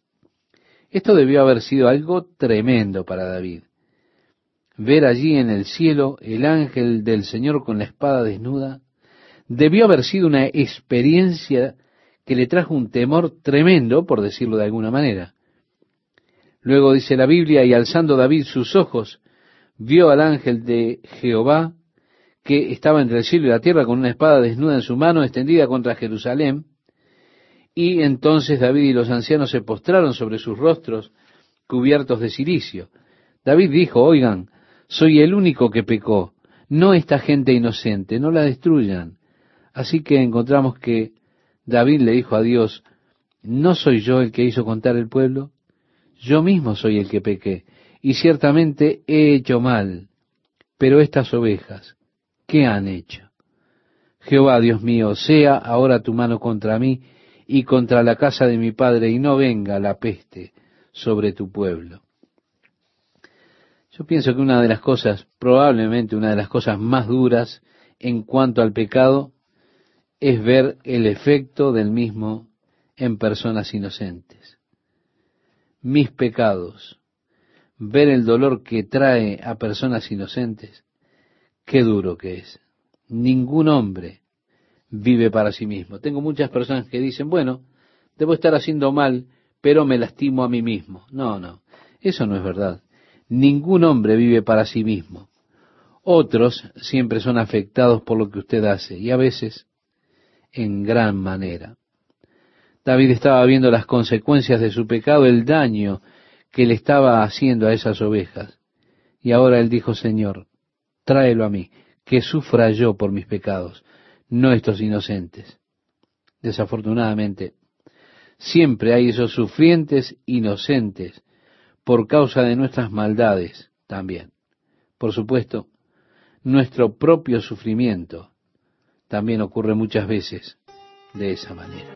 Esto debió haber sido algo tremendo para David. Ver allí en el cielo el ángel del Señor con la espada desnuda, debió haber sido una experiencia que le trajo un temor tremendo, por decirlo de alguna manera. Luego dice la Biblia, y alzando David sus ojos, vio al ángel de Jehová que estaba entre el cielo y la tierra con una espada desnuda en su mano, extendida contra Jerusalén. Y entonces David y los ancianos se postraron sobre sus rostros cubiertos de silicio. David dijo, oigan, soy el único que pecó, no esta gente inocente, no la destruyan. Así que encontramos que David le dijo a Dios, ¿no soy yo el que hizo contar el pueblo? Yo mismo soy el que pequé, y ciertamente he hecho mal. Pero estas ovejas, ¿qué han hecho? Jehová, Dios mío, sea ahora tu mano contra mí y contra la casa de mi padre, y no venga la peste sobre tu pueblo. Yo pienso que una de las cosas, probablemente una de las cosas más duras en cuanto al pecado, es ver el efecto del mismo en personas inocentes. Mis pecados, ver el dolor que trae a personas inocentes, qué duro que es. Ningún hombre vive para sí mismo. Tengo muchas personas que dicen, bueno, debo estar haciendo mal, pero me lastimo a mí mismo. No, no, eso no es verdad. Ningún hombre vive para sí mismo. Otros siempre son afectados por lo que usted hace y a veces en gran manera. David estaba viendo las consecuencias de su pecado, el daño que le estaba haciendo a esas ovejas. Y ahora él dijo, Señor, tráelo a mí, que sufra yo por mis pecados, no estos inocentes. Desafortunadamente, siempre hay esos sufrientes inocentes por causa de nuestras maldades también. Por supuesto, nuestro propio sufrimiento también ocurre muchas veces de esa manera.